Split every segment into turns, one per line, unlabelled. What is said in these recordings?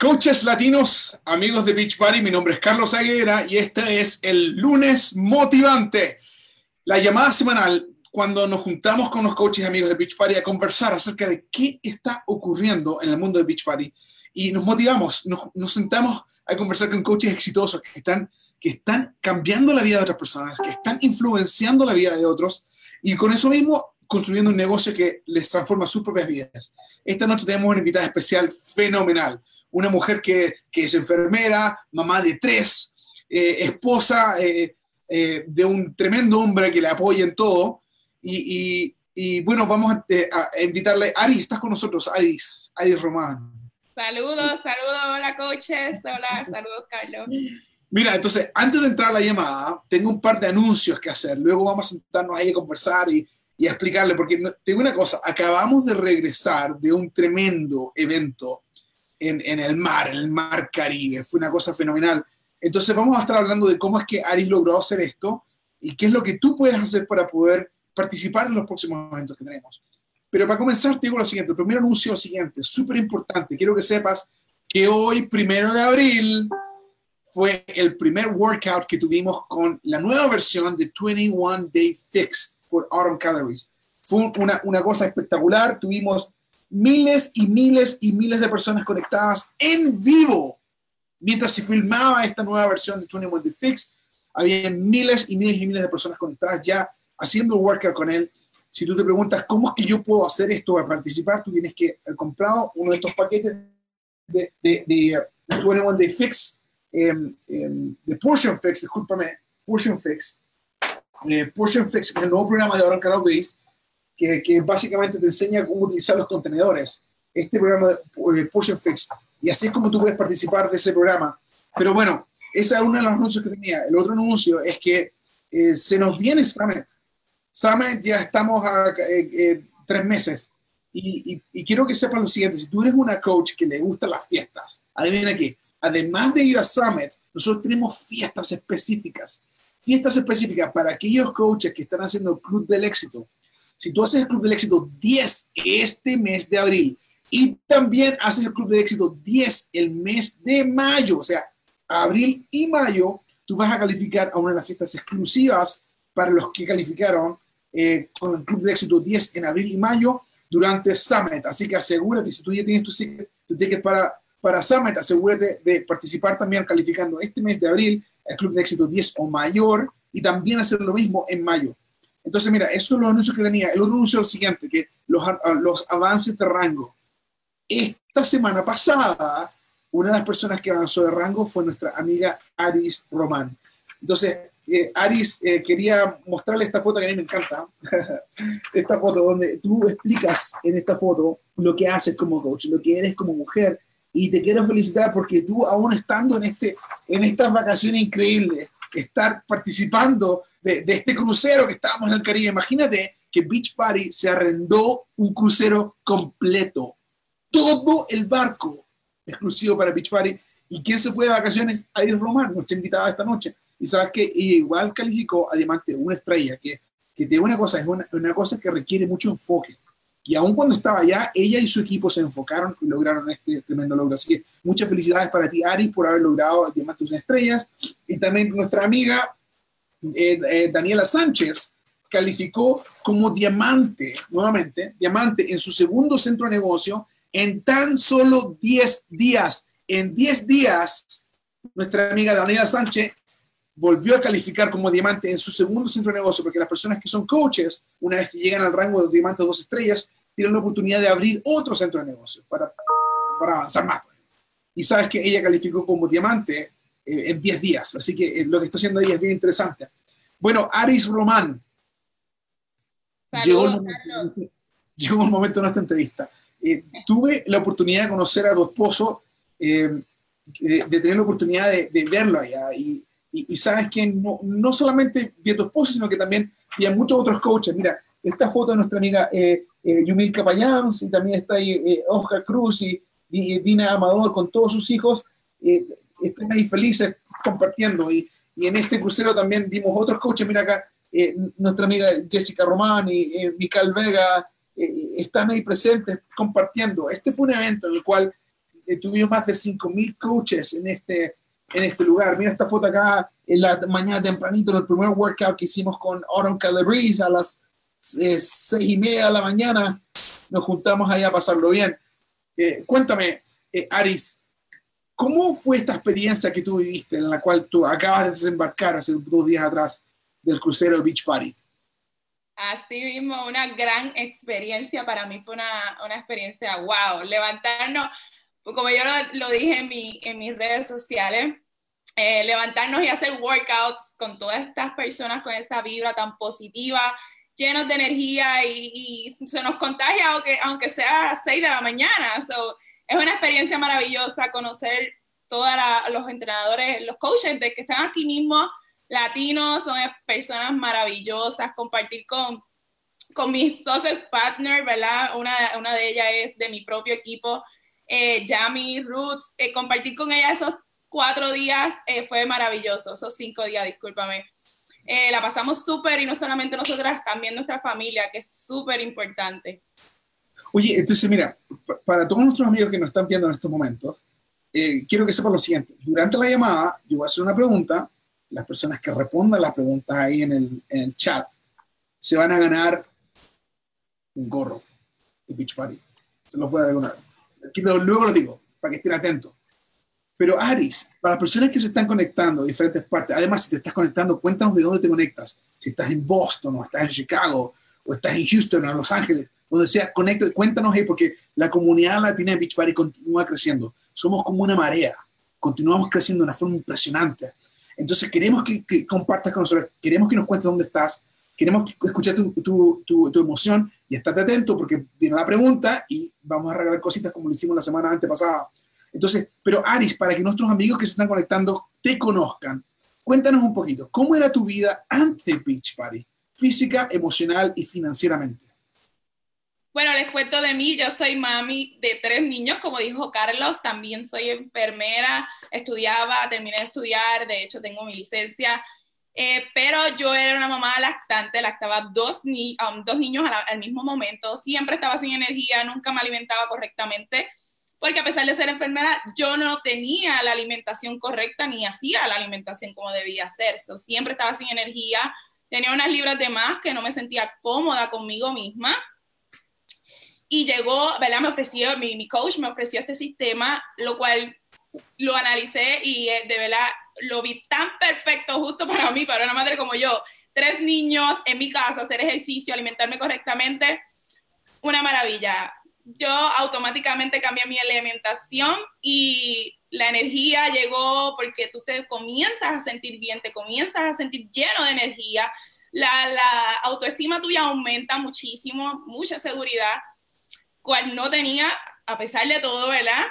Coaches latinos, amigos de Beach Party, mi nombre es Carlos Aguera y este es el lunes motivante, la llamada semanal cuando nos juntamos con los coaches amigos de Beach Party a conversar acerca de qué está ocurriendo en el mundo de Beach Party. Y nos motivamos, nos, sentamos a conversar con coaches exitosos que están, que están cambiando la vida de otras personas, que están influenciando la vida de otros. Y con eso mismo construyendo un negocio que les transforma sus propias vidas. Esta noche tenemos una invitada especial fenomenal una mujer que, es enfermera, mamá de tres, eh, esposa eh, eh, de un tremendo hombre que le apoya en todo. Y, bueno, vamos a, invitarle. Ari, estás con nosotros, Aris, Aris Román.
Saludos, saludos, hola coaches, hola, saludos Carlos.
Mira, entonces, antes de entrar a la llamada, tengo un par de anuncios que hacer. Luego vamos a sentarnos ahí a conversar y, y explicarle, porque tengo una cosa, acabamos de regresar de un tremendo evento en, el mar, en el mar Caribe. Fue una cosa fenomenal. Entonces vamos a estar hablando de cómo es que Aris logró hacer esto y qué es lo que tú puedes hacer para poder participar en los próximos eventos que tenemos. Pero para comenzar te digo lo siguiente, el primer anuncio lo siguiente, súper importante, quiero que sepas que hoy, primero de abril, fue el primer workout que tuvimos con la nueva versión de 21 Day Fix por Autumn Calories. Fue una, una cosa espectacular, tuvimos miles y miles y miles de personas conectadas en vivo. Mientras se filmaba esta nueva versión de 21 The Fix, había miles y miles y miles de personas conectadas ya haciendo workout con él. Si tú te preguntas cómo es que yo puedo hacer esto para participar, tú tienes que haber comprado uno de estos paquetes de, de, de 21 Day Fix, em, em, de Portion Fix, discúlpame, Portion Fix. Eh, Portion Fix es el nuevo programa de Aaron Carol que, básicamente te enseña cómo utilizar los contenedores. Este programa de Push Fix. Y así es como tú puedes participar de ese programa. Pero bueno, ese es uno de los anuncios que tenía. El otro anuncio es que eh, se nos viene Summit. Summit ya estamos a eh, eh, tres meses. Y, quiero que sepas lo siguiente, si tú eres una coach que le gustan las fiestas, adivina qué, además de ir a Summit, nosotros tenemos fiestas específicas. Fiestas específicas para aquellos coaches que están haciendo Club del Éxito, si tú haces el Club del Éxito 10 este mes de abril y también haces el Club del Éxito 10 el mes de mayo, o sea, abril y mayo, tú vas a calificar a una de las fiestas exclusivas para los que calificaron eh, con el Club de Éxito 10 en abril y mayo durante Summit. Así que asegúrate, si tú ya tienes tu ticket, para, para Summit, asegúrate de participar también calificando este mes de abril el Club de Éxito 10 o mayor y también hacer lo mismo en mayo. Entonces, mira, eso es los anuncios que tenía. El otro anuncio es el siguiente, que los, los avances de rango. Esta semana pasada, una de las personas que avanzó de rango fue nuestra amiga Aris Román. Entonces, eh, Aris eh, quería mostrarle esta foto que a mí me encanta. esta foto donde tú explicas en esta foto lo que haces como coach, lo que eres como mujer. Y te quiero felicitar porque tú, aún estando en, este, en estas vacaciones increíbles, estar participando de, este crucero que estábamos en el Caribe. Imagínate que Beach Party se arrendó un crucero completo, todo el barco exclusivo para Beach Party. ¿Y quién se fue de vacaciones? Iris Román, nuestra invitada esta noche. Y sabes que igual calificó a Diamante una estrella, que, que te digo una cosa, es una, una cosa que requiere mucho enfoque. Y aún cuando estaba allá, ella y su equipo se enfocaron y lograron este tremendo logro. Así que muchas felicidades para ti, Ari, por haber logrado Diamantes Estrellas. Y también nuestra amiga eh, eh, Daniela Sánchez calificó como diamante, nuevamente, diamante en su segundo centro de negocio en tan solo 10 días. En 10 días, nuestra amiga Daniela Sánchez volvió a calificar como diamante en su segundo centro de negocio, porque las personas que son coaches, una vez que llegan al rango de diamante dos estrellas, tienen la oportunidad de abrir otro centro de negocio para, para avanzar más. Y sabes que ella calificó como diamante eh, en 10 días, así que eh, lo que está haciendo ella es bien interesante. Bueno, Aris Román. llegó, el momento, llegó, el momento, de nuestra entrevista. Eh, tuve la oportunidad de conocer a tu esposo, de, tener la oportunidad de, de verlo allá. Y, y, sabes que no, no, solamente vi a tu esposo, sino que también vi a muchos otros coaches. Mira, esta foto de nuestra amiga eh, eh, Yumil Capayans y también está ahí eh, Oscar Cruz y, Dina Amador con todos sus hijos. Eh, están ahí felices compartiendo. Y, y, en este crucero también vimos otros coaches. Mira acá, nuestra amiga Jessica Román y Mical Vega están ahí presentes compartiendo. Este fue un evento en el cual eh, tuvimos más de 5.000 coaches en este, en este lugar. Mira esta foto acá en la mañana tempranito, en el primer workout que hicimos con Autumn Calabrese a las eh, seis y media de la mañana. Nos juntamos ahí a pasarlo bien. Eh, cuéntame, Aris, ¿cómo fue esta experiencia que tú viviste en la cual tú acabas de desembarcar hace dos días atrás del crucero Beach Party?
Así mismo, una gran experiencia. Para mí fue una, una experiencia, wow, levantarnos, como yo lo, dije en, mi, en, mis redes sociales, eh, levantarnos y hacer workouts con todas estas personas con esa vibra tan positiva, llenos de energía y, se nos contagia aunque, aunque sea a 6 de la mañana. es una experiencia maravillosa conocer todos los entrenadores, los coaches de que están aquí mismo latinos, son personas maravillosas, compartir con, con mis socios partners, ¿verdad? Una, una de ellas es de mi propio equipo, eh, Yami Roots, eh, compartir con ella esos cuatro días eh, fue maravilloso, esos cinco días, discúlpame. Eh, la pasamos súper y no solamente nosotras, también nuestra familia, que es súper importante.
Oye, entonces mira, para todos nuestros amigos que nos están viendo en estos momentos, quiero que sepan lo siguiente. Durante la llamada, yo voy a hacer una pregunta las personas que respondan las preguntas ahí en el, en el chat se van a ganar un gorro de Beach Party. Se los voy a dar alguna Luego lo digo, para que estén atentos. Pero Aris, para las personas que se están conectando de diferentes partes, además si te estás conectando, cuéntanos de dónde te conectas. Si estás en Boston o estás en Chicago o estás en Houston o en Los Ángeles, donde sea, conecta, cuéntanos ahí porque la comunidad latina de Beach Party continúa creciendo. Somos como una marea, continuamos creciendo de una forma impresionante. Entonces queremos que, compartas con nosotros, queremos que nos cuentes dónde estás, queremos escuchar tu, tu, tu, emoción y estate atento porque viene la pregunta y vamos a regalar cositas como lo hicimos la semana antepasada. Entonces, pero Aris, para que nuestros amigos que se están conectando te conozcan, cuéntanos un poquito, ¿cómo era tu vida antes de Beach Party? Física, emocional y financieramente.
Bueno, les cuento de mí, yo soy mami de tres niños, como dijo Carlos, también soy enfermera, estudiaba, terminé de estudiar, de hecho tengo mi licencia, eh, pero yo era una mamá lactante, lactaba dos, ni, um, dos niños al, mismo momento, siempre estaba sin energía, nunca me alimentaba correctamente, porque a pesar de ser enfermera, yo no tenía la alimentación correcta ni hacía la alimentación como debía hacer, siempre estaba sin energía, tenía unas libras de más que no me sentía cómoda conmigo misma. Y llegó, ¿verdad? Me ofreció, mi, mi coach me ofreció este sistema, lo cual lo analicé y eh, de verdad lo vi tan perfecto justo para mí, para una madre como yo. Tres niños en mi casa, hacer ejercicio, alimentarme correctamente, una maravilla. Yo automáticamente cambié mi alimentación y la energía llegó porque tú te comienzas a sentir bien, te comienzas a sentir lleno de energía, la, la autoestima tuya aumenta muchísimo, mucha seguridad cual no tenía, a pesar de todo, ¿verdad?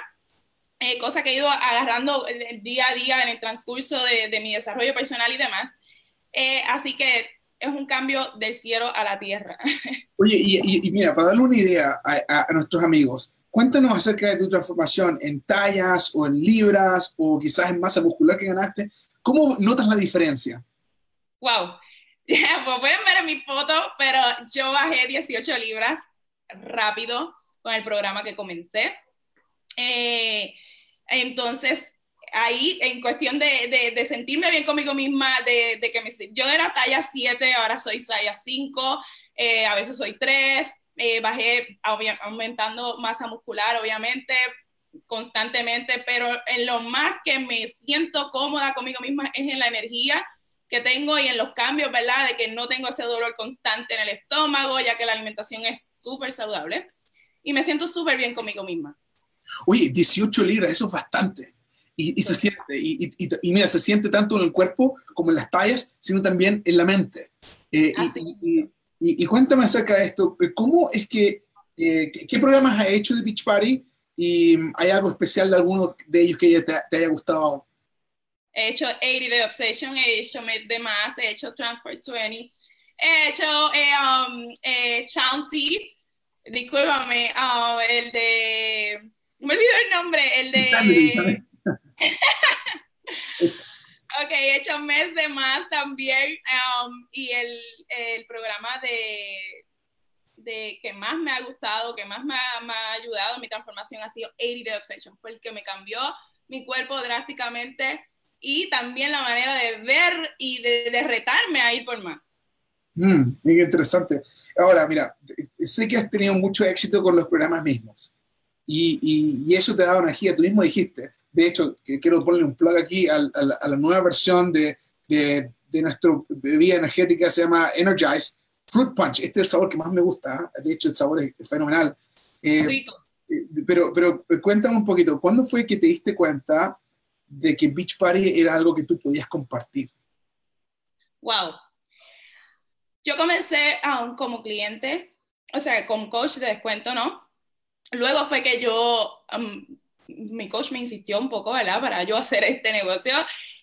Eh, cosa que he ido agarrando día a día en el transcurso de, de mi desarrollo personal y demás. Eh, así que es un cambio del cielo a la tierra.
Oye, y, y, mira, para darle una idea a, a, nuestros amigos, cuéntanos acerca de tu transformación en tallas o en libras o quizás en masa muscular que ganaste. ¿Cómo notas la diferencia?
Wow. pues pueden ver en mi foto, pero yo bajé 18 libras rápido con el programa que comencé. Eh, entonces, ahí en cuestión de, sentirme bien conmigo misma, de, de, que me, yo era talla 7, ahora soy talla 5, eh, a veces soy 3, eh, bajé aumentando masa muscular, obviamente, constantemente, pero en lo más que me siento cómoda conmigo misma es en la energía que tengo y en los cambios, ¿verdad? De que no tengo ese dolor constante en el estómago, ya que la alimentación es súper saludable y me siento súper bien conmigo misma.
Oye, 18 libras, eso es bastante. Y, se siente, y, y, mira, se siente tanto en el cuerpo como en las tallas, sino también en la mente. Eh, y, cuéntame acerca de esto, ¿cómo es que, eh, qué, programas has hecho de Beach Party? ¿Y hay algo especial de alguno de ellos que te, te haya gustado?
He hecho 80 de Obsession, he hecho de Más, he hecho Transport 20, he hecho eh, um, eh, Chanty, discúlpame, uh, el de. Me olvidó el nombre, el de. ok, he hecho mes de más también. Um, y el, el, programa de, de que más me ha gustado, que más me ha, ayudado en mi transformación ha sido 80 Day Obsession. Fue el que me cambió mi cuerpo drásticamente y también la manera de ver y de, retarme a ir por más.
Mm, muy interesante. Ahora, mira, sé que has tenido mucho éxito con los programas mismos y, y, eso te da energía. Tú mismo dijiste, de hecho, que quiero ponerle un plug aquí a, la nueva versión de, de, de nuestra bebida energética, se llama Energize Fruit Punch. Este es el sabor que más me gusta. ¿eh? De hecho, el sabor es fenomenal. Eh, eh, pero, pero cuéntame un poquito, ¿cuándo fue que te diste cuenta de que Beach Party era algo que tú podías compartir?
Wow. Yo comencé aún como cliente, o sea, como coach de descuento, ¿no? Luego fue que yo, mi coach me insistió un poco, ¿verdad? Para yo hacer este negocio.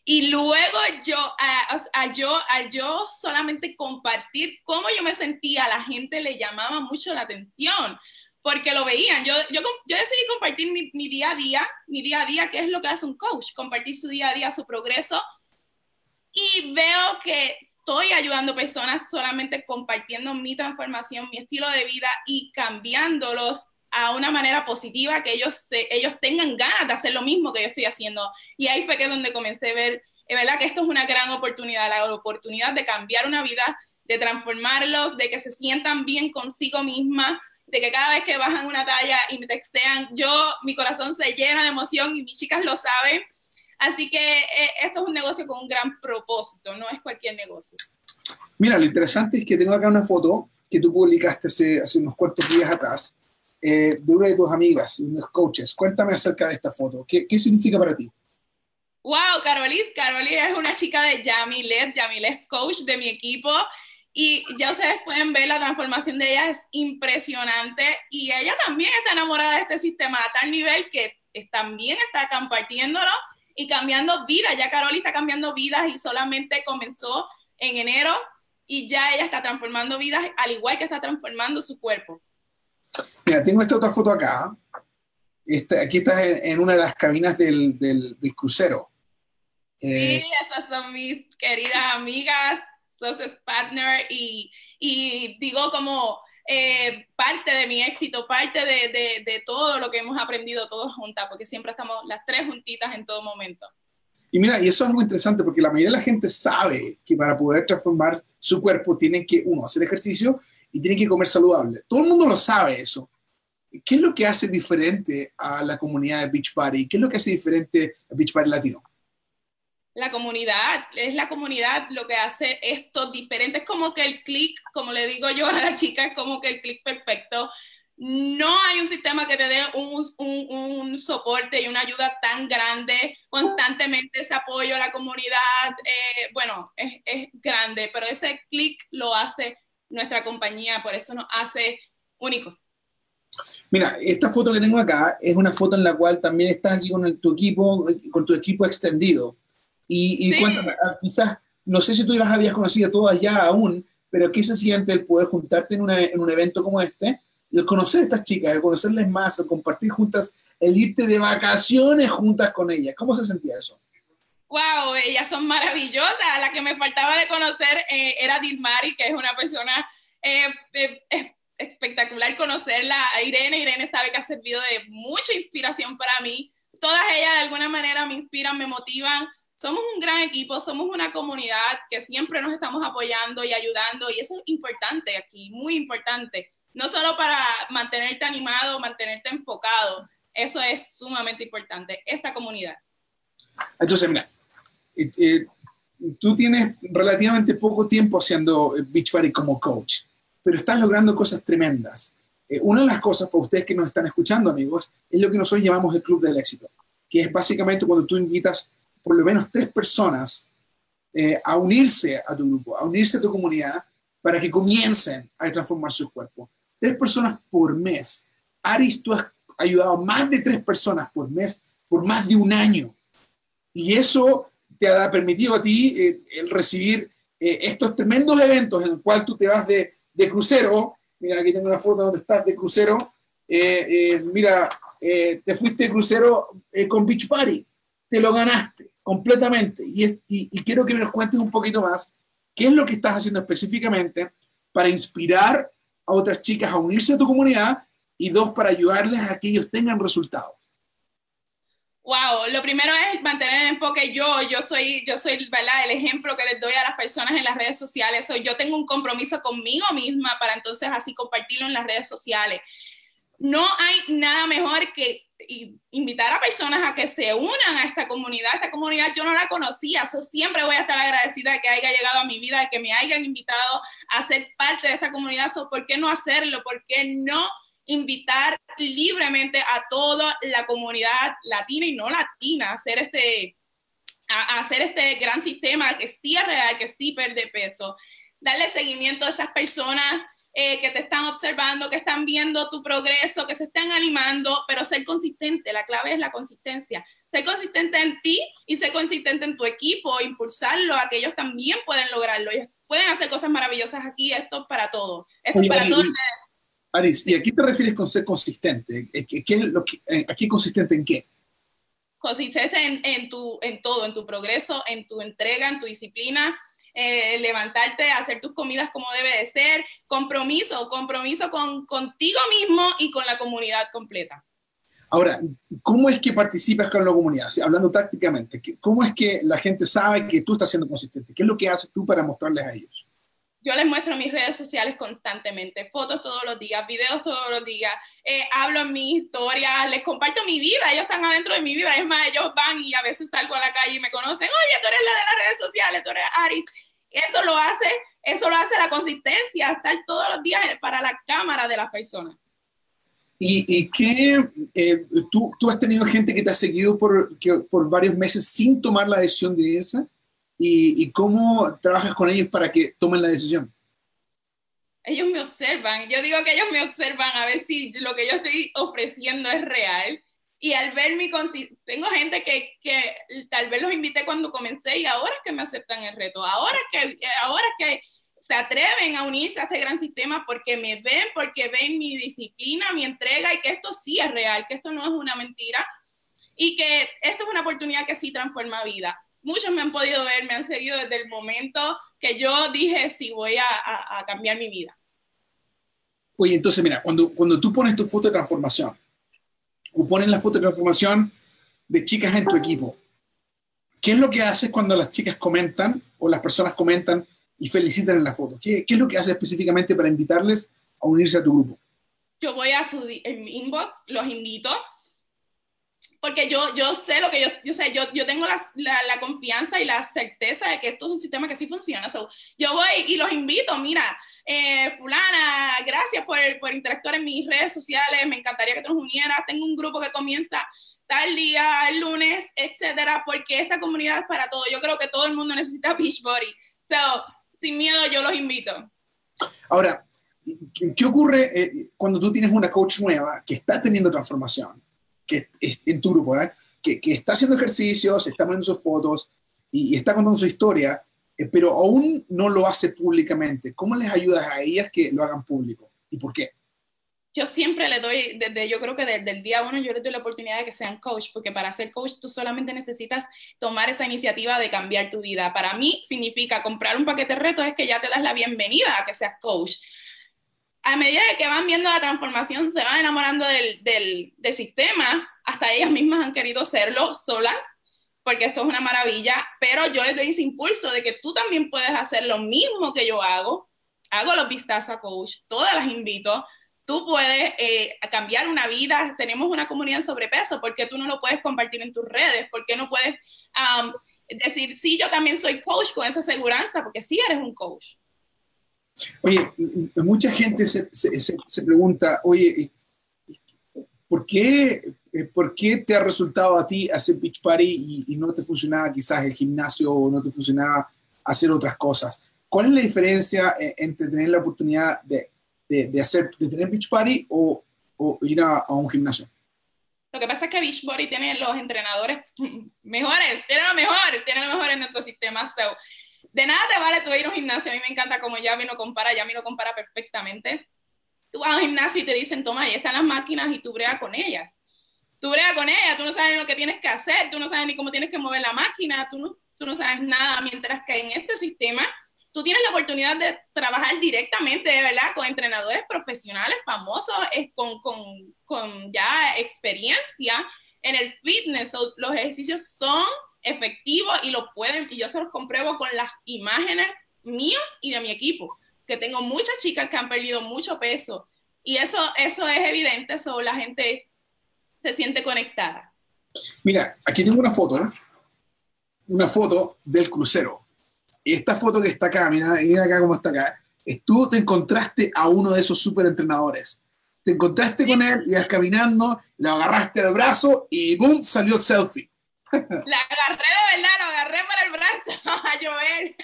Y luego yo, a, yo, a yo solamente compartir cómo yo me sentía, a la gente le llamaba mucho la atención porque lo veían. Yo, yo, yo decidí compartir mi, mi, día a día, mi día a día, que es lo que hace un coach, compartir su día a día, su progreso. Y veo que estoy ayudando personas solamente compartiendo mi transformación, mi estilo de vida y cambiándolos a una manera positiva, que ellos, ellos tengan ganas de hacer lo mismo que yo estoy haciendo. Y ahí fue que donde comencé a ver, es verdad que esto es una gran oportunidad, la oportunidad de cambiar una vida, de transformarlos, de que se sientan bien consigo misma, de que cada vez que bajan una talla y me textean, yo, mi corazón se llena de emoción y mis chicas lo saben. Así que eh, esto es un negocio con un gran propósito, no es cualquier negocio.
Mira, lo interesante es que tengo acá una foto que tú publicaste hace, hace unos cuantos días atrás eh, de una de tus amigas, unos coaches. Cuéntame acerca de esta foto. ¿Qué, qué significa para ti?
Wow, Carolis. Carolis es una chica de Yamilet. Yamilet es coach de mi equipo. Y ya ustedes pueden ver la transformación de ella es impresionante y ella también está enamorada de este sistema a tal nivel que también está compartiéndolo y cambiando vidas. Ya Carol está cambiando vidas y solamente comenzó en enero y ya ella está transformando vidas al igual que está transformando su cuerpo.
Mira, tengo esta otra foto acá. Esta, aquí estás en, una de las cabinas del, del, crucero.
Sí, eh, estas son mis queridas amigas entonces partner y, y digo como eh, parte de mi éxito, parte de, de, de, todo lo que hemos aprendido todos juntas, porque siempre estamos las tres juntitas en todo momento.
Y mira, y eso es algo interesante porque la mayoría de la gente sabe que para poder transformar su cuerpo tienen que, uno, hacer ejercicio y tienen que comer saludable. Todo el mundo lo sabe eso. ¿Qué es lo que hace diferente a la comunidad de Beach Party? ¿Qué es lo que hace diferente a Beach Party Latino?
la comunidad, es la comunidad lo que hace esto diferente. Es como que el clic, como le digo yo a la chica, es como que el clic perfecto. No hay un sistema que te dé un, un, un, soporte y una ayuda tan grande, constantemente ese apoyo a la comunidad. Eh, bueno, es, es grande, pero ese clic lo hace nuestra compañía, por eso nos hace únicos.
Mira, esta foto que tengo acá es una foto en la cual también estás aquí con tu equipo, con tu equipo extendido. Y, cuéntame, ah, quizás, no sé si tú las habías conocido todas ya aún, pero ¿qué se siente el poder juntarte en, un evento como este? Y el conocer a estas chicas, el conocerles más, el compartir juntas, el irte de vacaciones juntas con ellas. ¿Cómo se sentía eso?
Wow, ellas son maravillosas. La que me faltaba de conocer eh, era Dilmari, que es una persona eh, eh, espectacular conocerla. Irene, Irene sabe que ha servido de mucha inspiración para mí. Todas ellas de alguna manera me inspiran, me motivan somos un gran equipo, somos una comunidad que siempre nos estamos apoyando y ayudando y eso es importante aquí, muy importante. No solo para mantenerte animado, mantenerte enfocado, eso es sumamente importante, esta comunidad.
Entonces, mira, eh, eh, tú tienes relativamente poco tiempo haciendo Beachbody como coach, pero estás logrando cosas tremendas. Eh, una de las cosas para ustedes que nos están escuchando, amigos, es lo que nosotros llamamos el Club del Éxito, que es básicamente cuando tú invitas por lo menos tres personas eh, a unirse a tu grupo, a unirse a tu comunidad para que comiencen a transformar su cuerpo. Tres personas por mes. Aris, tú has ayudado a más de tres personas por mes por más de un año. Y eso te ha permitido a ti eh, el recibir eh, estos tremendos eventos en el cual tú te vas de, crucero. Mira, aquí tengo una foto donde estás de crucero. mira, te fuiste de crucero con Beach Party. Te lo ganaste completamente. Y, y, quiero que nos cuentes un poquito más qué es lo que estás haciendo específicamente para inspirar a otras chicas a unirse a tu comunidad y dos, para ayudarles a que ellos tengan resultados?
Wow, lo primero es mantener el enfoque yo, yo soy, yo soy, ¿verdad? El ejemplo que les doy a las personas en las redes sociales, yo tengo un compromiso conmigo misma para entonces así compartirlo en las redes sociales. No hay nada mejor que invitar a personas a que se unan a esta comunidad. Esta comunidad yo no la conocía, so siempre voy a estar agradecida de que haya llegado a mi vida, de que me hayan invitado a ser parte de esta comunidad. So, ¿Por qué no hacerlo? ¿Por qué no invitar libremente a toda la comunidad latina y no latina a hacer este, a, hacer este gran sistema que sí es real, que sí pierde peso? Darle seguimiento a esas personas eh, que te están observando, que están viendo tu progreso, que se están animando, pero ser consistente, la clave es la consistencia. Ser consistente en ti y ser consistente en tu equipo, impulsarlo a que ellos también pueden lograrlo. Ellos pueden hacer cosas maravillosas aquí, esto es para todos. Esto es para todos.
Aris, ¿y a qué te refieres con ser consistente? ¿Qué, qué, lo que, eh, ¿Aquí consistente en qué?
Consistente en, en, tu, en todo, en tu progreso, en tu entrega, en tu disciplina, eh, levantarte, hacer tus comidas como debe de ser, compromiso, compromiso con, contigo mismo y con la comunidad completa.
Ahora, ¿cómo es que participas con la comunidad? hablando tácticamente, ¿cómo es que la gente sabe que tú estás siendo consistente? ¿Qué es lo que haces tú para mostrarles a ellos?
Yo les muestro mis redes sociales constantemente, fotos todos los días, videos todos los días, eh, hablo en mis historias, les comparto mi vida, ellos están adentro de mi vida, es más, ellos van y a veces salgo a la calle y me conocen, oye, tú eres la de las redes sociales, tú eres Aris, eso lo hace, eso lo hace la consistencia, estar todos los días para la cámara de las personas.
¿Y, y qué, eh, tú, tú, has tenido gente que te ha seguido por, que, por varios meses sin tomar la decisión de irse? ¿Y, ¿Y cómo trabajas con ellos para que tomen la decisión?
Ellos me observan, yo digo que ellos me observan a ver si lo que yo estoy ofreciendo es real y al ver mi tengo gente que, que, tal vez los invité cuando comencé y ahora es que me aceptan el reto, ahora que, ahora que se atreven a unirse a este gran sistema porque me ven, porque ven mi disciplina, mi entrega y que esto sí es real, que esto no es una mentira y que esto es una oportunidad que sí transforma vida. Muchos me han podido ver, me han seguido desde el momento que yo dije, sí, voy a, a, a cambiar mi vida.
Oye, entonces mira, cuando, cuando tú pones tu foto de transformación, o ponen la foto de transformación de chicas en tu equipo. ¿Qué es lo que haces cuando las chicas comentan o las personas comentan y felicitan en la foto? ¿Qué, qué es lo que haces específicamente para invitarles a unirse a tu grupo?
Yo voy a su inbox, los invito, porque yo, yo sé lo que yo, yo sé, yo, yo tengo la, la, confianza y la certeza de que esto es un sistema que sí funciona. yo voy y los invito, mira, eh, fulana, gracias por, por interactuar en mis redes sociales, me encantaría que te nos unieras, tengo un grupo que comienza tal día, el lunes, etcétera, porque esta comunidad es para todo. Yo creo que todo el mundo necesita Beachbody. So, sin miedo, yo los invito.
Ahora, ¿qué ocurre eh, cuando tú tienes una coach nueva que está teniendo transformación, que en tu grupo, ¿eh? que, que, está haciendo ejercicios, está poniendo sus fotos y, y está contando su historia? Eh, pero aún no lo hace públicamente. ¿Cómo les ayudas a ellas que lo hagan público? ¿Y por qué?
Yo siempre le doy, desde yo creo que desde el día uno, yo les doy la oportunidad de que sean coach, porque para ser coach tú solamente necesitas tomar esa iniciativa de cambiar tu vida. Para mí significa comprar un paquete de retos, es que ya te das la bienvenida a que seas coach. A medida que van viendo la transformación, se van enamorando del, del, del sistema, hasta ellas mismas han querido serlo solas porque esto es una maravilla, pero yo les doy ese impulso de que tú también puedes hacer lo mismo que yo hago. Hago los vistazos a coach, todas las invito. Tú puedes eh, cambiar una vida. Tenemos una comunidad en sobrepeso. ¿Por qué tú no lo puedes compartir en tus redes? ¿Por qué no puedes decir, sí, yo también soy coach con esa seguridad? Porque sí eres un coach.
Oye, mucha gente se, se, se pregunta, oye, ¿por qué eh, ¿por qué te ha resultado a ti hacer Beach Party y, no te funcionaba quizás el gimnasio o no te funcionaba hacer otras cosas? ¿Cuál es la diferencia eh, entre tener la oportunidad de, de, hacer, de tener Beach Party o, o ir a, un gimnasio?
Lo que pasa es que Beachbody tiene los entrenadores mejores, tiene lo mejor, tiene lo mejor en nuestro sistema. De nada te vale tú ir a un gimnasio. A mí me encanta como ya lo compara, ya lo compara perfectamente. Tú vas a un gimnasio y te dicen, toma, ahí están las máquinas y tú breas con ellas tú bregas con ella, tú no sabes lo que tienes que hacer, tú no sabes ni cómo tienes que mover la máquina, tú no, tú no sabes nada, mientras que en este sistema tú tienes la oportunidad de trabajar directamente, ¿verdad? Con entrenadores profesionales famosos, con, con, con ya experiencia en el fitness. los ejercicios son efectivos y lo pueden, y yo se los compruebo con las imágenes mías y de mi equipo, que tengo muchas chicas que han perdido mucho peso. Y eso, eso es evidente, eso la gente se siente conectada.
Mira, aquí tengo una foto, una foto del crucero esta foto que está acá, mira, mira acá cómo está acá, es tú te encontraste a uno de esos super entrenadores. Te encontraste con él, ibas caminando, le agarraste el brazo y ¡boom! salió el selfie.
La agarré de verdad, lo agarré por el brazo a Joel.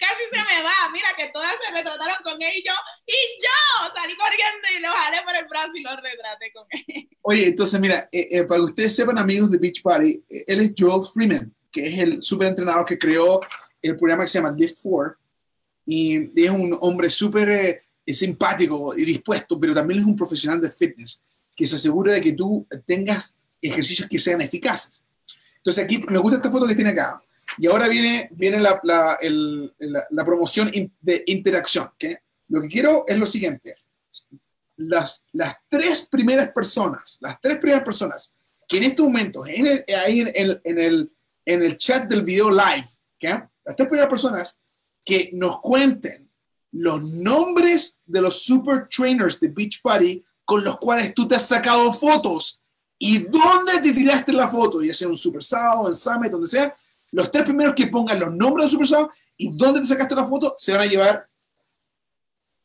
Casi se me va. Mira que todas se retrataron con él y yo, y yo salí corriendo y lo jalé por el brazo y lo retraté con él.
Oye, entonces mira, eh, eh, para que ustedes sepan, amigos de Beach Party, eh, él es Joel Freeman, que es el super entrenador que creó el programa que se llama Lift 4 y es un hombre súper eh, simpático y dispuesto, pero también es un profesional de fitness que se asegura de que tú tengas ejercicios que sean eficaces. Entonces aquí me gusta esta foto que tiene acá. Y ahora viene, viene la, la, promoción de interacción. Lo que quiero es lo siguiente. Las, las tres primeras personas, las tres primeras personas que en estos momentos, en el, ahí en el, en el, en el chat del video live, las tres primeras personas que nos cuenten los nombres de los super trainers de Beach Party con los cuales tú te has sacado fotos y dónde te tiraste la foto, ya sea un Super Sábado, en Summit, donde sea, los tres primeros que pongan los nombres de Super Sábado y dónde te sacaste la foto, se van a llevar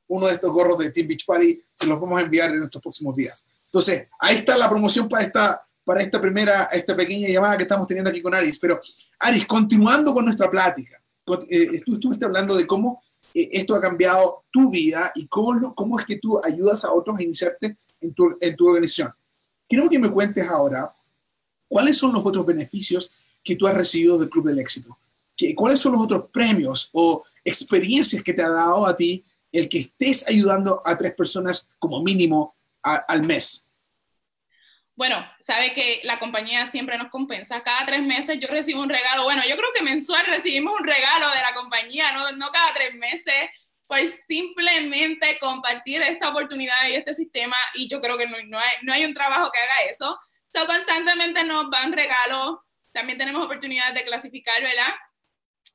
uno de estos gorros de Team Beach Party, se los vamos a enviar en estos próximos días. Entonces, ahí está la promoción para esta, para esta primera, esta pequeña llamada que estamos teniendo aquí con Aris. Pero, Aris, continuando con nuestra plática, eh, tú estuviste hablando de cómo eh, esto ha cambiado tu vida y cómo, es que tú ayudas a otros a iniciarte en tu organización. Quiero que me cuentes ahora cuáles son los otros beneficios que tú has recibido del Club del Éxito. ¿Cuáles son los otros premios o experiencias que te ha dado a ti el que estés ayudando a tres personas como mínimo al mes?
bueno, sabe que la compañía siempre nos compensa. Cada tres meses yo recibo un regalo. Bueno, yo creo que mensual recibimos un regalo de la compañía, no, no cada tres meses, pues simplemente compartir esta oportunidad y este sistema. Y yo creo que no, no, hay, no hay, un trabajo que haga eso. So, constantemente nos van regalos. También tenemos oportunidades de clasificar, ¿verdad?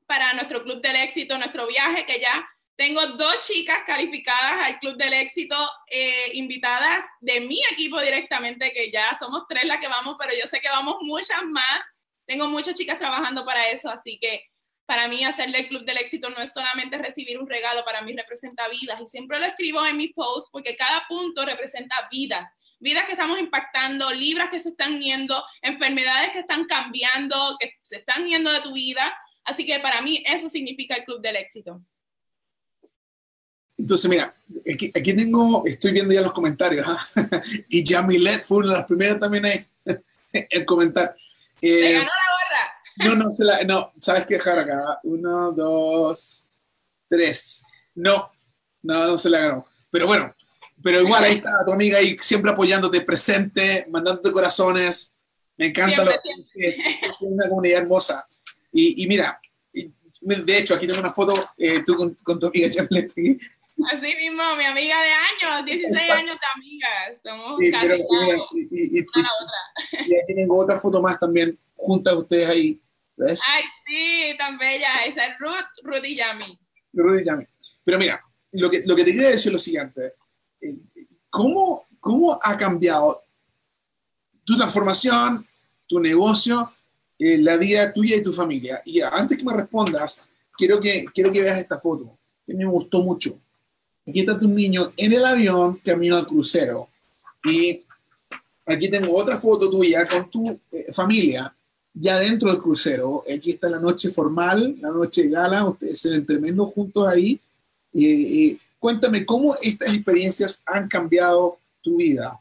Para nuestro club del éxito, nuestro viaje, que ya tengo dos chicas calificadas al Club del Éxito, eh, invitadas de mi equipo directamente, que ya somos tres las que vamos, pero yo sé que vamos muchas más. Tengo muchas chicas trabajando para eso, así que para mí hacerle el Club del Éxito no es solamente recibir un regalo, para mí representa vidas. Y siempre lo escribo en mis posts porque cada punto representa vidas. Vidas que estamos impactando, libras que se están yendo, enfermedades que están cambiando, que se están yendo de tu vida. Así que para mí eso significa el Club del Éxito.
Entonces, mira, aquí, tengo, estoy viendo ya los comentarios, ¿ah? y Jamilet fue una de las primeras también ahí en comentar.
Eh, ganó la!
No, no, se la, no, ¿sabes qué dejar acá? Uno, dos, tres. No, no, no se la ganó. Pero bueno, pero igual ahí está tu amiga ahí siempre apoyándote, presente, mandándote corazones. Me encanta lo que es, una comunidad hermosa. Y, y, mira, de hecho, aquí tengo una foto, eh, tú con, con, tu amiga Jamilet
Así mismo, mi amiga de años, 16 años de amigas. Somos casi y,
y, una a otra. Y ahí tienen otra foto más también, juntas ustedes ahí. ¿Ves?
Ay, sí, tan bella. Esa es Ruth, Ruth y Yami.
Ruth y Yami. Pero mira, lo que, lo que te quería decir es lo siguiente. Eh, ¿Cómo, ¿Cómo ha cambiado tu transformación, tu negocio, eh, la vida tuya y tu familia? Y antes que me respondas, quiero que, quiero que veas esta foto, que me gustó mucho aquí está tu niño en el avión camino al crucero. Y aquí tengo otra foto tuya con tu eh, familia ya dentro del crucero. Aquí está la noche formal, la noche gala, ustedes se ven tremendo juntos ahí. cuéntame cómo estas experiencias han cambiado tu vida.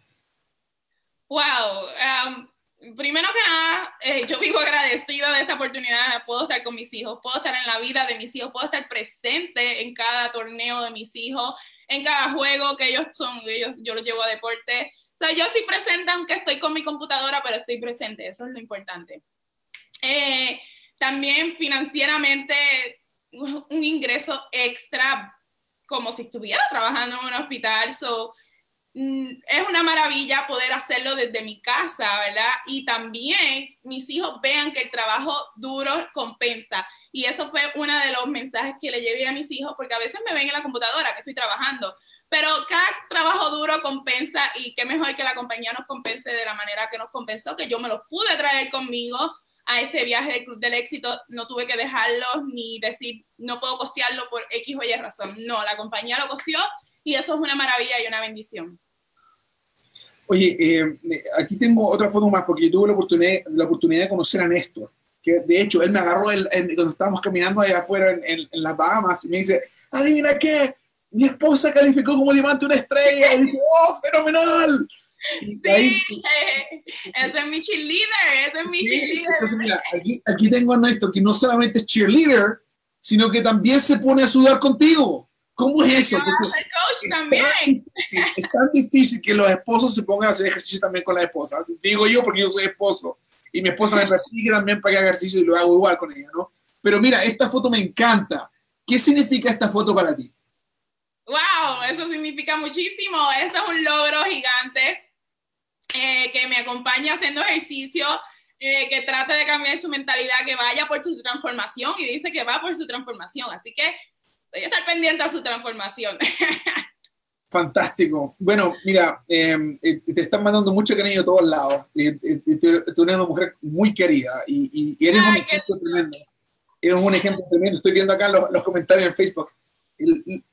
Wow, um, primero que nada, eh, yo vivo agradecida de esta oportunidad. Puedo estar con mis hijos, puedo estar en la vida de mis hijos, puedo estar presente en cada torneo de mis hijos, en cada juego que ellos son, ellos, yo los llevo a deporte. O sea, yo estoy presente aunque estoy con mi computadora, pero estoy presente, eso es lo importante. Eh, también financieramente un ingreso extra como si estuviera trabajando en un hospital. So, mm, es una maravilla poder hacerlo desde mi casa, ¿verdad? Y también mis hijos vean que el trabajo duro compensa. Y eso fue uno de los mensajes que le llevé a mis hijos, porque a veces me ven en la computadora que estoy trabajando, pero cada trabajo duro compensa y qué mejor que la compañía nos compense de la manera que nos compensó, que yo me los pude traer conmigo a este viaje del Club del Éxito, no tuve que dejarlos ni decir, no puedo costearlo por X o Y razón. No, la compañía lo costeó y eso es una maravilla y una bendición.
Oye, eh, aquí tengo otra foto más porque yo tuve la oportunidad, la oportunidad de conocer a Néstor, que de hecho él me agarró el, cuando estábamos caminando allá afuera en, en, las Bahamas y me dice, adivina qué, mi esposa calificó como diamante una estrella. Y oh, fenomenal.
Sí, ese es mi cheerleader, ese es mi cheerleader. Entonces,
mira, aquí, aquí tengo a Néstor que no solamente es cheerleader, sino que también se pone a sudar contigo. ¿Cómo es eso?
coach también.
es tan difícil que los esposos se pongan a hacer ejercicio también con las esposas. Digo yo porque yo soy esposo y mi esposa me persigue también para que haga ejercicio y lo hago igual con ella, ¿no? Pero mira, esta foto me encanta. ¿Qué significa esta foto para ti?
¡Wow! Eso significa muchísimo. Eso es un logro gigante eh, que me acompaña haciendo ejercicio, eh, que trate de cambiar su mentalidad, que vaya por su transformación y dice que va por su transformación. Así que voy a estar pendiente a su transformación.
Fantástico. Bueno, mira, em, eh, te están mandando mucho cariño a todos lados. tú, eres una mujer muy querida y, eres un ejemplo tremendo. Eres un ejemplo tremendo. Estoy viendo acá los, los comentarios en Facebook. El,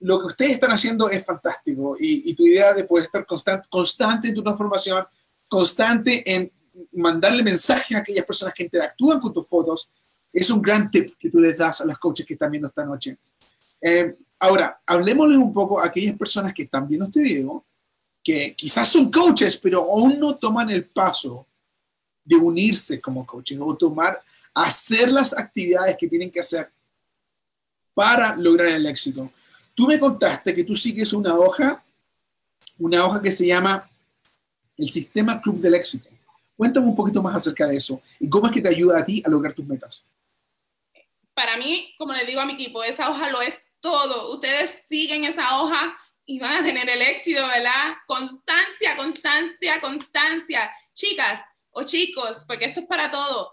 lo que ustedes están haciendo es fantástico y, tu idea de poder estar constante, en tu transformación, constante en mandarle mensajes a aquellas personas que interactúan con tus fotos, es un gran tip que tú les das a las coaches que están viendo esta noche. Eh, ahora, hablemosles un poco a aquellas personas que están viendo este video, que quizás son coaches, pero aún no toman el paso de unirse como coaches o tomar, hacer las actividades que tienen que hacer para lograr el éxito. Tú me contaste que tú sigues una hoja, una hoja que se llama el Sistema Club del Éxito. Cuéntame un poquito más acerca de eso y cómo es que te ayuda a ti a lograr tus metas.
Para mí, como le digo a mi equipo, esa hoja lo es todo. Ustedes siguen esa hoja y van a tener el éxito, ¿verdad? Constancia, constancia, constancia. Chicas o chicos, porque esto es para todo.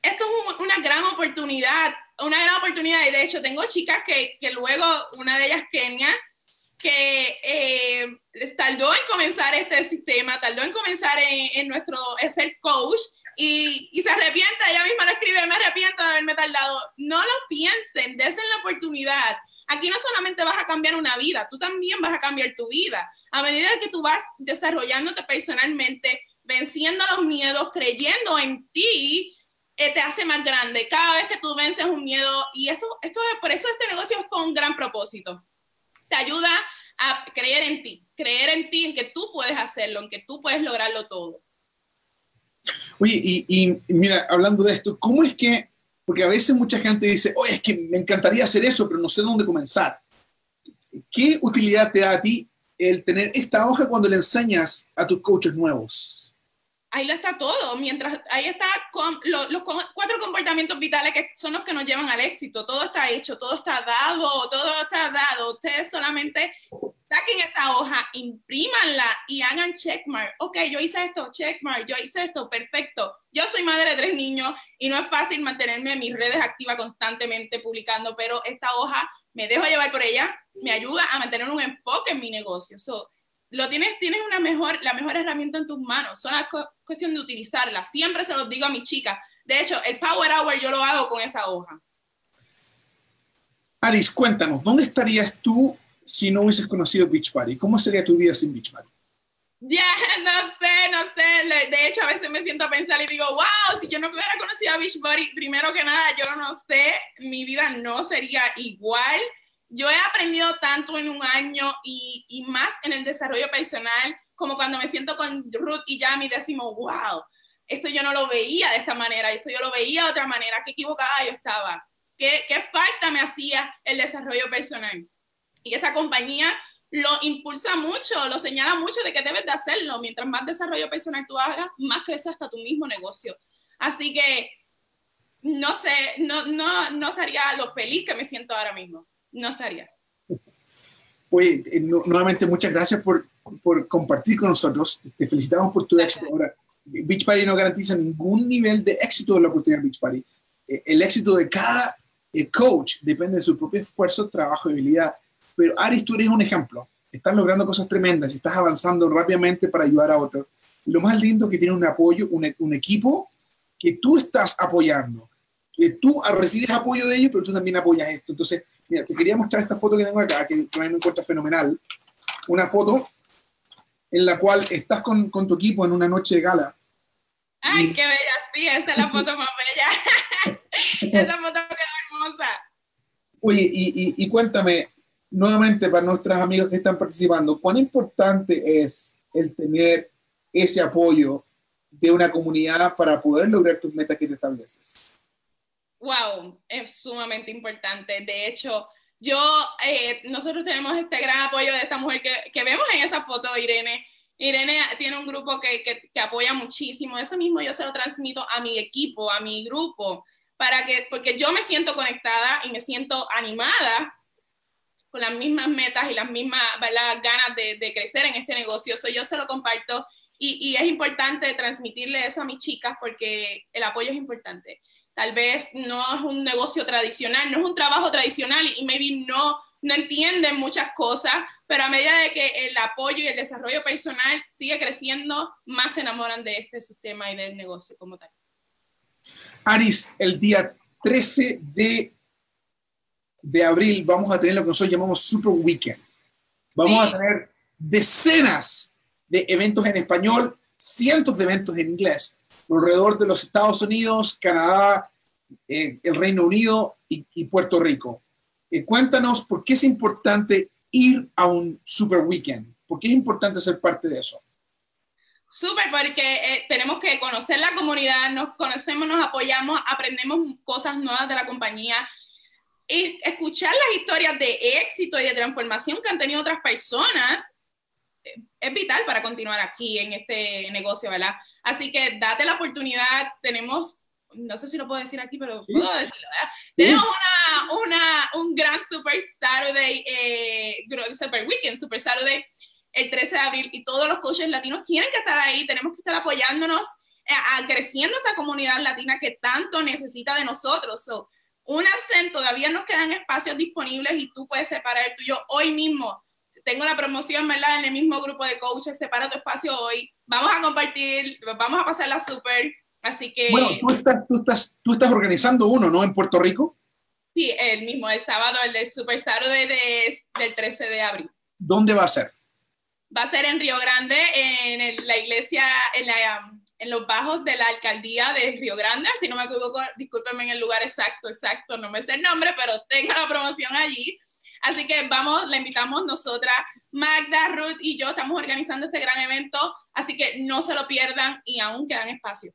Esto es una gran oportunidad una gran oportunidad y de hecho tengo chicas que, que luego, una de ellas Kenia, que eh, tardó en comenzar este sistema, tardó en comenzar en, en nuestro, ser coach y, y, se arrepienta, ella misma le escribe, me arrepiento de haberme tardado. No lo piensen, desen la oportunidad. Aquí no solamente vas a cambiar una vida, tú también vas a cambiar tu vida. A medida que tú vas desarrollándote personalmente, venciendo los miedos, creyendo en ti, te hace más grande. Cada vez que tú vences un miedo, y esto, esto es, por eso este negocio es con un gran propósito. Te ayuda a creer en ti, creer en ti, en que tú puedes hacerlo, en que tú puedes lograrlo todo.
Oye, y, y mira, hablando de esto, ¿cómo es que, porque a veces mucha gente dice, oye, es que me encantaría hacer eso, pero no sé dónde comenzar. ¿Qué utilidad te da a ti el tener esta hoja cuando le enseñas a tus coaches nuevos?
Ahí lo está todo. Mientras ahí está con, los cuatro comportamientos vitales que son los que nos llevan al éxito. Todo está hecho, todo está dado, todo está dado. Ustedes solamente saquen esa hoja, imprímanla y hagan checkmark. Ok, yo hice esto, checkmark, yo hice esto, perfecto. Yo soy madre de tres niños y no es fácil mantenerme en mis redes activas constantemente publicando, pero esta hoja me dejo llevar por ella, me ayuda a mantener un enfoque en mi negocio. So, lo tienes, tienes una mejor, la mejor herramienta en tus manos, solo es cuestión de utilizarla. Siempre se los digo a mis chicas. De hecho, el Power Hour yo lo hago con esa hoja.
Aris, cuéntanos, ¿dónde estarías tú si no hubieses conocido Beach Party? ¿Cómo sería tu vida sin Beach Party?
Ya, no sé, no sé. De hecho, a veces me siento a pensar y digo, wow, si yo no hubiera conocido a Beach Party, primero que nada, yo no sé, mi vida no sería igual yo he aprendido tanto en un año y, y, más en el desarrollo personal, como cuando me siento con Ruth y Yami, decimos, wow, esto yo no lo veía de esta manera, esto yo lo veía de otra manera, qué equivocada yo estaba, qué, qué falta me hacía el desarrollo personal. Y esta compañía lo impulsa mucho, lo señala mucho de que debes de hacerlo. Mientras más desarrollo personal tú hagas, más crece hasta tu mismo negocio. Así que no sé, no, no, no estaría lo feliz que me siento ahora mismo. No estaría.
Oye, eh, nuevamente muchas gracias por, por, compartir con nosotros. Te felicitamos por tu éxito. Ahora, Beach Party no garantiza ningún nivel de éxito de la oportunidad Beach Party. Eh, el éxito de cada eh, coach depende de su propio esfuerzo, trabajo y habilidad. Pero Aris, tú eres un ejemplo. Estás logrando cosas tremendas estás avanzando rápidamente para ayudar a otros. Lo más lindo es que tiene un apoyo, un, un equipo que tú estás apoyando. Que tú recibes apoyo de ellos, pero tú también apoyas esto. Entonces, mira, te quería mostrar esta foto que tengo acá, que, mí me encuentra fenomenal. Una foto en la cual estás con, con tu equipo en una noche de gala.
¡Ay, qué bella! Sí, esa es la foto más bella. esa foto quedó hermosa.
Oye, y, y, cuéntame, nuevamente para nuestros amigos que están participando, ¿cuán importante es el tener ese apoyo de una comunidad para poder lograr tus metas que te estableces?
Wow, es sumamente importante. De hecho, yo, eh, nosotros tenemos este gran apoyo de esta mujer que, que, vemos en esa foto, Irene. Irene tiene un grupo que, que, que, apoya muchísimo. Eso mismo yo se lo transmito a mi equipo, a mi grupo, para que, porque yo me siento conectada y me siento animada con las mismas metas y las mismas ganas de, de crecer en este negocio. So, yo se lo comparto y, y, es importante transmitirle eso a mis chicas porque el apoyo es importante. Tal vez no es un negocio tradicional, no es un trabajo tradicional y maybe no, no entienden muchas cosas, pero a medida de que el apoyo y el desarrollo personal sigue creciendo, más se enamoran de este sistema y del negocio como tal.
Aris, el día 13 de, de abril vamos a tener lo que nosotros llamamos Super Weekend. Vamos a tener decenas de eventos en español, cientos de eventos en inglés, alrededor de los Estados Unidos, Canadá, eh, el Reino Unido y, Puerto Rico. Eh, cuéntanos por qué es importante ir a un Super Weekend, por qué es importante ser parte de eso.
Súper, porque eh, tenemos que conocer la comunidad, nos conocemos, nos apoyamos, aprendemos cosas nuevas de la compañía, y escuchar las historias de éxito y de transformación que han tenido otras personas es vital para continuar aquí en este negocio, ¿verdad? Así que date la oportunidad, tenemos, no sé si lo puedo decir aquí, pero puedo decirlo, ¿verdad? Tenemos una, una, un gran Super Saturday, eh, Super Weekend, Super Saturday, el 13 de abril y todos los coaches latinos tienen que estar ahí, tenemos que estar apoyándonos, eh, a, creciendo esta comunidad latina que tanto necesita de nosotros. So, un acento, todavía nos quedan espacios disponibles y tú puedes separar el tuyo hoy mismo. Tengo la promoción, ¿verdad? En el mismo grupo de coaches, separa tu espacio hoy. Vamos a compartir, vamos a pasarla súper. Así que...
Bueno, tú estás, tú, estás, tú estás organizando uno, ¿no? En Puerto Rico.
Sí, el mismo, el sábado, el de Super Saturday de, del 13 de abril.
¿Dónde va a ser?
Va a ser en Río Grande, en la iglesia, en, la, en los bajos de la alcaldía de Río Grande, si no me equivoco, discúlpenme en el lugar exacto, exacto, no me sé el nombre, pero tengo la promoción allí. Así que vamos, la invitamos nosotras, Magda, Ruth y yo estamos organizando este gran evento, así que no se lo pierdan y aún quedan espacios.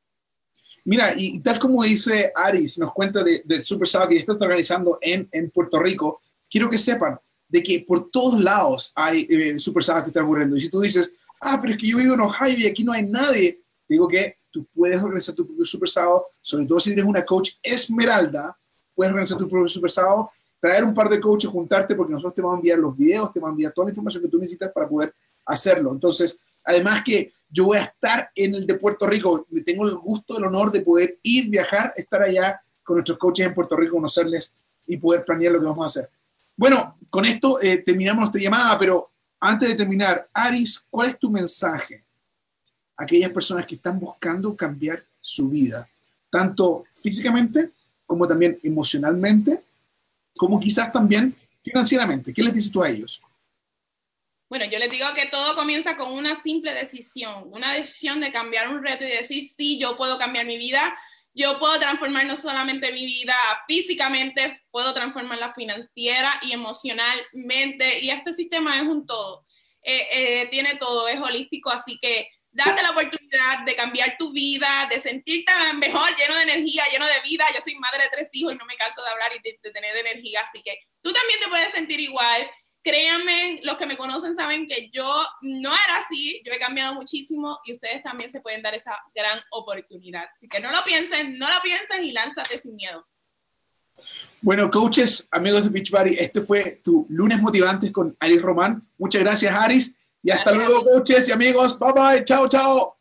Mira, y tal como dice Aris, nos cuenta de Super Sábado que está organizando en, Puerto Rico, quiero que sepan, de que por todos lados hay eh, super sábados que están ocurriendo. Y si tú dices, ah, pero es que yo vivo en Ohio y aquí no hay nadie, digo que tú puedes organizar tu propio super sábado, sobre todo si eres una coach esmeralda, puedes organizar tu propio super sábado, traer un par de coaches, juntarte, porque nosotros te vamos a enviar los videos, te vamos a enviar toda la información que tú necesitas para poder hacerlo. Entonces, además que yo voy a estar en el de Puerto Rico, tengo el gusto, el honor de poder ir, viajar, estar allá con nuestros coaches en Puerto Rico, conocerles y poder planear lo que vamos a hacer. Bueno, con esto eh, terminamos nuestra llamada, pero antes de terminar, Aris, ¿cuál es tu mensaje a aquellas personas que están buscando cambiar su vida, tanto físicamente como también emocionalmente, como quizás también financieramente? ¿Qué les dices tú a ellos?
Bueno, yo les digo que todo comienza con una simple decisión, una decisión de cambiar un reto y decir, sí, yo puedo cambiar mi vida, yo puedo transformar no solamente mi vida físicamente, puedo transformarla financiera y emocionalmente. Y este sistema es un todo. Eh, eh, tiene todo, es holístico, así que date la oportunidad de cambiar tu vida, de sentirte mejor, lleno de energía, lleno de vida. Yo soy madre de tres hijos y no me canso de hablar y de, tener energía, así que tú también te puedes sentir igual. créanme, los que me conocen saben que yo no era así, yo he cambiado muchísimo y ustedes también se pueden dar esa gran oportunidad. Así que no lo piensen, no lo piensen y lánzate sin miedo.
Bueno, coaches, amigos de Beachbody, este fue tu lunes motivantes con Aris Román. Muchas gracias, Aris. Y hasta luego, coaches y amigos. Bye bye. Chao, chao.